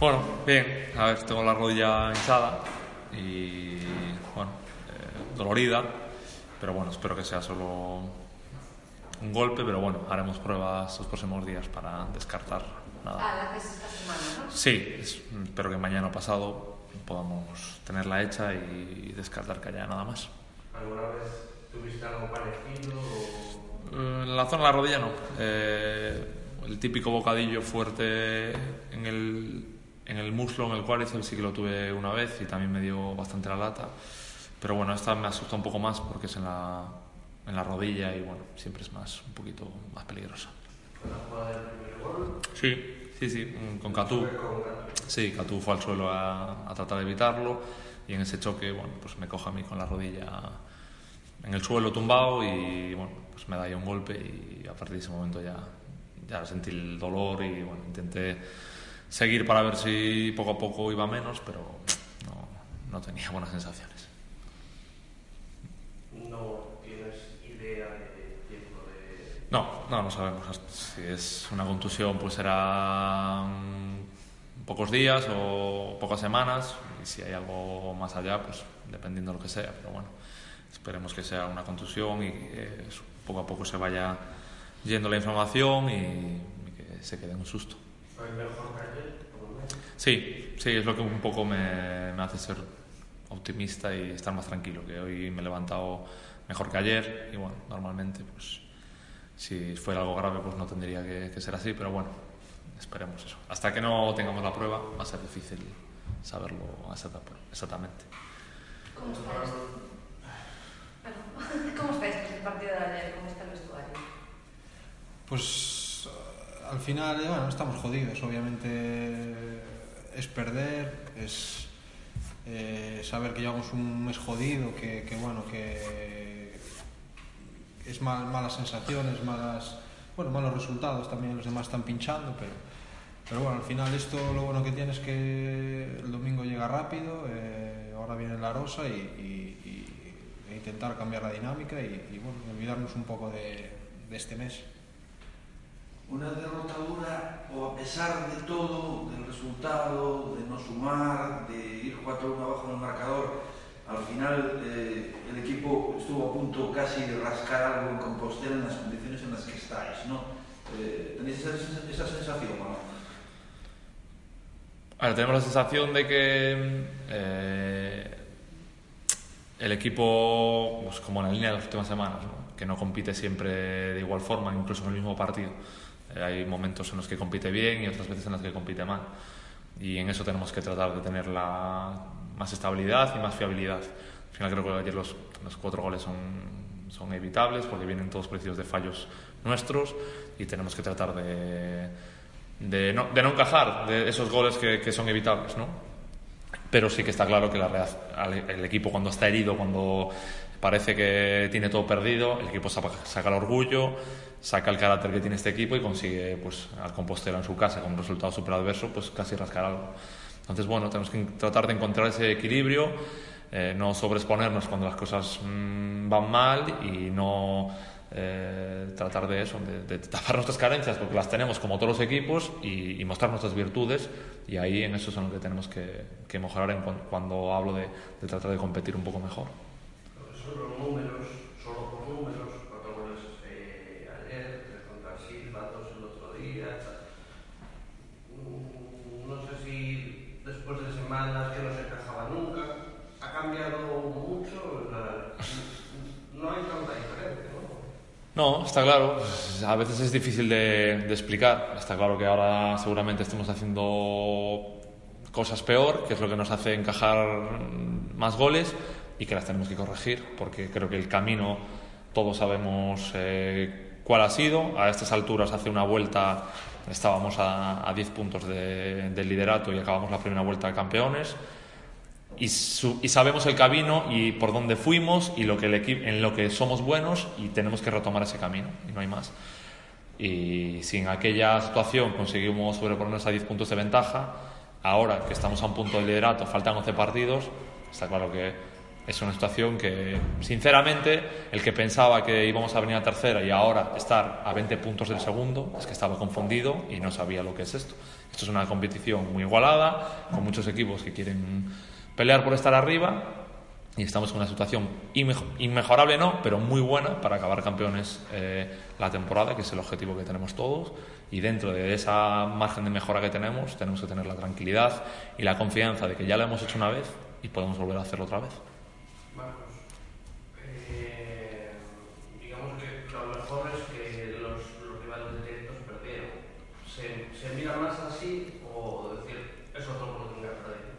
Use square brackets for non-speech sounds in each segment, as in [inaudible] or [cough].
Bueno, bien, a ver, tengo la rodilla hinchada y bueno, eh, dolorida, pero bueno, espero que sea solo un golpe, pero bueno, haremos pruebas los próximos días para descartar nada. Ah, la esta semana, ¿no? Sí, es- espero que mañana o pasado podamos tenerla hecha y descartar que haya nada más. ¿Alguna vez tuviste algo parecido? o- Eh, En la zona de la rodilla no. Eh, el típico bocadillo fuerte en el, en el muslo, en el cuádriceps, sí que lo tuve una vez y también me dio bastante la lata. Pero bueno, esta me asusta un poco más porque es en la, en la rodilla y bueno, siempre es más, un poquito más peligrosa. con la jugada del primer gol? Sí, sí, sí, mm, con Catú. Sí, Catú fue al suelo a, a tratar de evitarlo y en ese choque, bueno, pues me coge a mí con la rodilla en el suelo tumbado y bueno, pues me da ahí un golpe y a partir de ese momento ya, ya sentí el dolor y bueno, intenté seguir para ver si poco a poco iba menos, pero no, no tenía buenas sensaciones. No tienes idea de tiempo de... No, no, no sabemos. Si es una contusión, pues serán pocos días o pocas semanas. Y si hay algo más allá, pues dependiendo de lo que sea. Pero bueno, esperemos que sea una contusión y que poco a poco se vaya yendo la inflamación y, que se quede en un susto. ¿Fue mejor que ayer? por lo menos? Sí, sí, es lo que un poco me, me hace ser optimista y estar más tranquilo, que hoy me he levantado mejor que ayer y bueno, normalmente pues si fuera algo grave pues no tendría que, que ser así, pero bueno, esperemos eso. Hasta que no tengamos la prueba va a ser difícil saberlo exacta- exactamente. ¿Cómo estáis? [laughs] ¿Cómo estáis desde el partido de ayer? ¿Cómo está el vestuario? Pues al final, eh, bueno, estamos jodidos. Obviamente es perder, es eh, saber que llevamos un mes jodido, que, que, bueno, que es mal- malas sensaciones, malas, bueno, malos resultados. También los demás están pinchando, pero, pero bueno, al final esto lo bueno que tiene es que el domingo llega rápido, eh, ahora viene la rosa y, e intentar cambiar la dinámica y, bueno, olvidarnos un poco de este mes. Una derrota dura, o a pesar de todo, del resultado, de no sumar, de ir 4-1 abajo en el marcador, al final eh, el equipo estuvo a punto casi de rascar algo en Compostela en las condiciones en las que estáis, ¿no? Eh, ¿Tenéis esa, esa sensación no? A ver, tenemos la sensación de que eh, el equipo, pues, como en la línea de las últimas semanas, que no compite siempre de igual forma, incluso en el mismo partido. Eh, hay momentos en los que compite bien y otras veces en los que compite mal. Y en eso tenemos que tratar de tener la, más estabilidad y más fiabilidad. Al final creo que ayer los, los cuatro goles son, son evitables porque vienen todos precios de fallos nuestros y tenemos que tratar de, de, no, de no encajar de esos goles que, que son evitables, ¿no? Pero sí que está claro que la el equipo cuando está herido, cuando parece que tiene todo perdido, el equipo saca, el orgullo, saca el carácter que tiene este equipo y consigue pues al Compostela en su casa con un resultado súper adverso, pues casi rascar algo. Entonces, bueno, tenemos que tratar de encontrar ese equilibrio, eh, no sobreexponernos cuando las cosas mm, van mal y no eh, tratar de eso, de, de tapar [laughs] nuestras carencias, porque las tenemos como todos los equipos, y, y mostrar nuestras virtudes, y ahí en eso es en lo que tenemos que, que mejorar en cuan- cuando hablo de, de tratar de competir un poco mejor. Solo números, solo por números, cuatro goles eh, ayer, tres contra Silva, dos el otro día. Mm, No sé si después de semanas que no se encajaba nunca, ha cambiado mucho. la- no hay tanta diferencia, ¿no? No, está claro. A veces es difícil de, de explicar. Está claro que ahora seguramente estemos haciendo cosas peor, que es lo que nos hace encajar más goles y que las tenemos que corregir, porque creo que el camino todos sabemos eh, cuál ha sido. A estas alturas, hace una vuelta, estábamos a, a 10 puntos de- del liderato y acabamos la primera vuelta de campeones y, su- y sabemos el camino y por dónde fuimos y lo que el en lo que somos buenos y tenemos que retomar ese camino y no hay más. Y si en aquella situación conseguimos sobreponernos a 10 puntos de ventaja, ahora que estamos a un punto de liderato, faltan 11 partidos, está claro que es una situación que, sinceramente, el que pensaba que íbamos a venir a tercera y ahora estar a 20 puntos del segundo, es que estaba confundido y no sabía lo que es esto. Esto es una competición muy igualada, con muchos equipos que quieren pelear por estar arriba y estamos en una situación inmejo- inmejorable, no, pero muy buena para acabar campeones eh, la temporada, que es el objetivo que tenemos todos. Y dentro de esa margen de mejora que tenemos, tenemos que tener la tranquilidad y la confianza de que ya lo hemos hecho una vez y podemos volver a hacerlo otra vez. Marcos, eh, digamos que lo mejor es que los, los rivales directos perdieron. ¿Se, ¿Se mira más así o decir, es otra oportunidad perdida?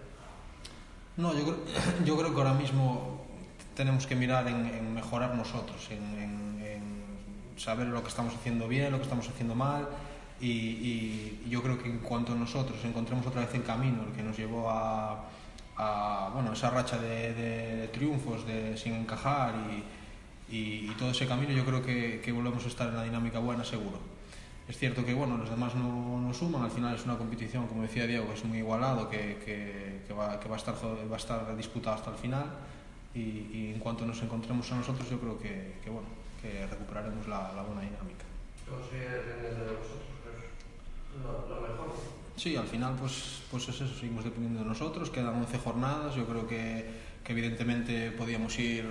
No, yo creo, [coughs] yo creo que ahora mismo tenemos que mirar en, en mejorar nosotros, en, en- en saber lo que estamos haciendo bien, lo que estamos haciendo mal. Y, y yo creo que en cuanto nosotros encontremos otra vez el camino, el que nos llevó a, a, bueno, esa racha de, de triunfos, de sin encajar y, y- y todo ese camino, yo creo que, que volvemos a estar en la dinámica buena, seguro. Es cierto que bueno, los demás no, no suman, al final es una competición, como decía Diego, que es muy igualado, que, que, que va, que va, a estar, va a estar disputada hasta el final y, y en cuanto nos encontremos a nosotros yo creo que, que, bueno, que recuperaremos la, la buena dinámica. Depender de vosotros, lo, lo mejor. Sí, al final pues, pues es eso, seguimos dependiendo de nosotros, quedan 11 jornadas, yo creo que, que evidentemente podíamos ir,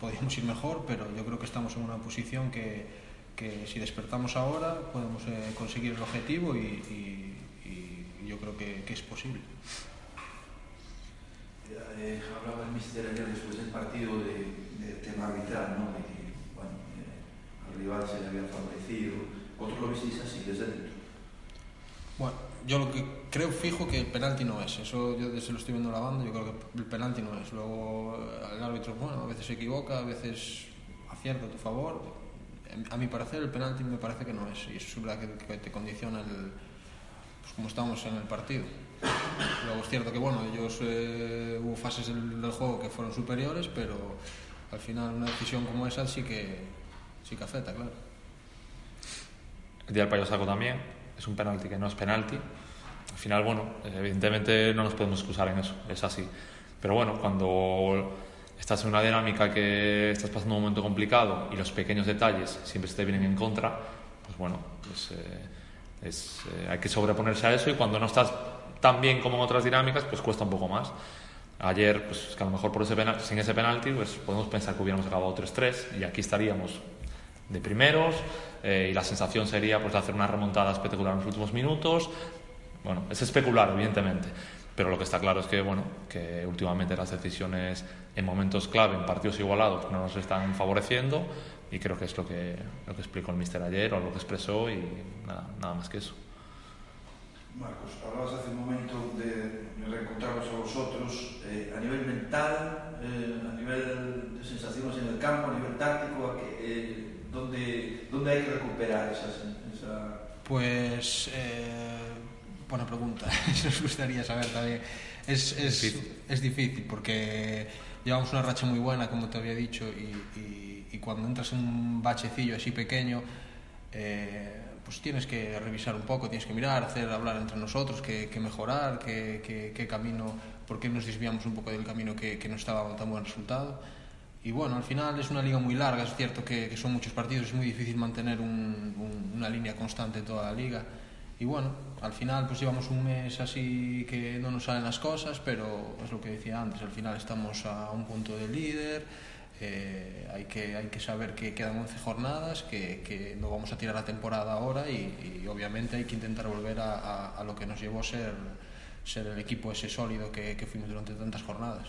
podíamos ir mejor, pero yo creo que estamos en una posición que, que si despertamos ahora podemos eh, conseguir el objetivo y, y- y yo creo que, que es posible. Eh, hablaba el mister ayer después del partido de, de tema arbitral, ¿no? De que, bueno, eh, al rival se le había favorecido. ¿Vosotros lo visteis así desde dentro? Bueno, yo lo que creo fijo que el penalti no es, eso yo desde lo estoy viendo grabando, yo creo que el penalti no es. Luego el árbitro, bueno, a veces se equivoca, a veces acierta a tu favor. A mi parecer el penalti me parece que no es, y eso es verdad que, que te condiciona el, pues como estamos en el partido. Luego es cierto que bueno, ellos eh, hubo fases del, del juego que fueron superiores, pero al final una decisión como esa sí que sí que afecta, claro. El día del payo saco también, es un penalti que no es penalti. Al final, bueno, evidentemente no nos podemos excusar en eso, es así. Pero bueno, cuando estás en una dinámica que estás pasando un momento complicado y los pequeños detalles siempre se te vienen en contra, pues bueno, pues, eh, es, eh, hay que sobreponerse a eso y cuando no estás tan bien como en otras dinámicas, pues cuesta un poco más. Ayer, pues que a lo mejor por ese penal- sin ese penalti, pues podemos pensar que hubiéramos acabado 3-3 y aquí estaríamos de primeros eh, y la sensación sería pues de hacer una remontada espectacular en los últimos minutos. Bueno, es especular, evidentemente, pero lo que está claro es que bueno, que últimamente las decisiones en momentos clave, en partidos igualados, no nos están favoreciendo y creo que es lo que, lo que explicó el mister ayer o lo que expresó y nada, nada más que eso. Marcos, hablabas hace un momento de, reencontraros a vosotros eh, a nivel mental, eh, a nivel de sensaciones en el campo, a nivel táctico, a que, eh, ¿dónde, ¿dónde hay que recuperar esas, esa... Pues, eh, buena pregunta. [laughs] Eso nos gustaría saber también. Es, es, Difícil. es difícil porque llevamos una racha muy buena, como te había dicho, y, y- y cuando entras en un bachecillo así pequeño, eh, pues tienes que revisar un poco, tienes que mirar, hacer hablar entre nosotros, qué, qué mejorar, qué, qué- qué camino, por qué nos desviamos un poco del camino que, que no estaba dando tan buen resultado. Y bueno, al final es una liga muy larga, es cierto que, que son muchos partidos, es muy difícil mantener un- un- una línea constante en toda la liga. Y bueno, al final pues llevamos un mes así que no nos salen las cosas, pero es lo que decía antes, al final estamos a un punto de líder, eh, hay, que, hay que saber que quedan 11 jornadas, que, que no vamos a tirar la temporada ahora y, y obviamente hay que intentar volver a, a- a lo que nos llevó a ser, ser el equipo ese sólido que, que fuimos durante tantas jornadas.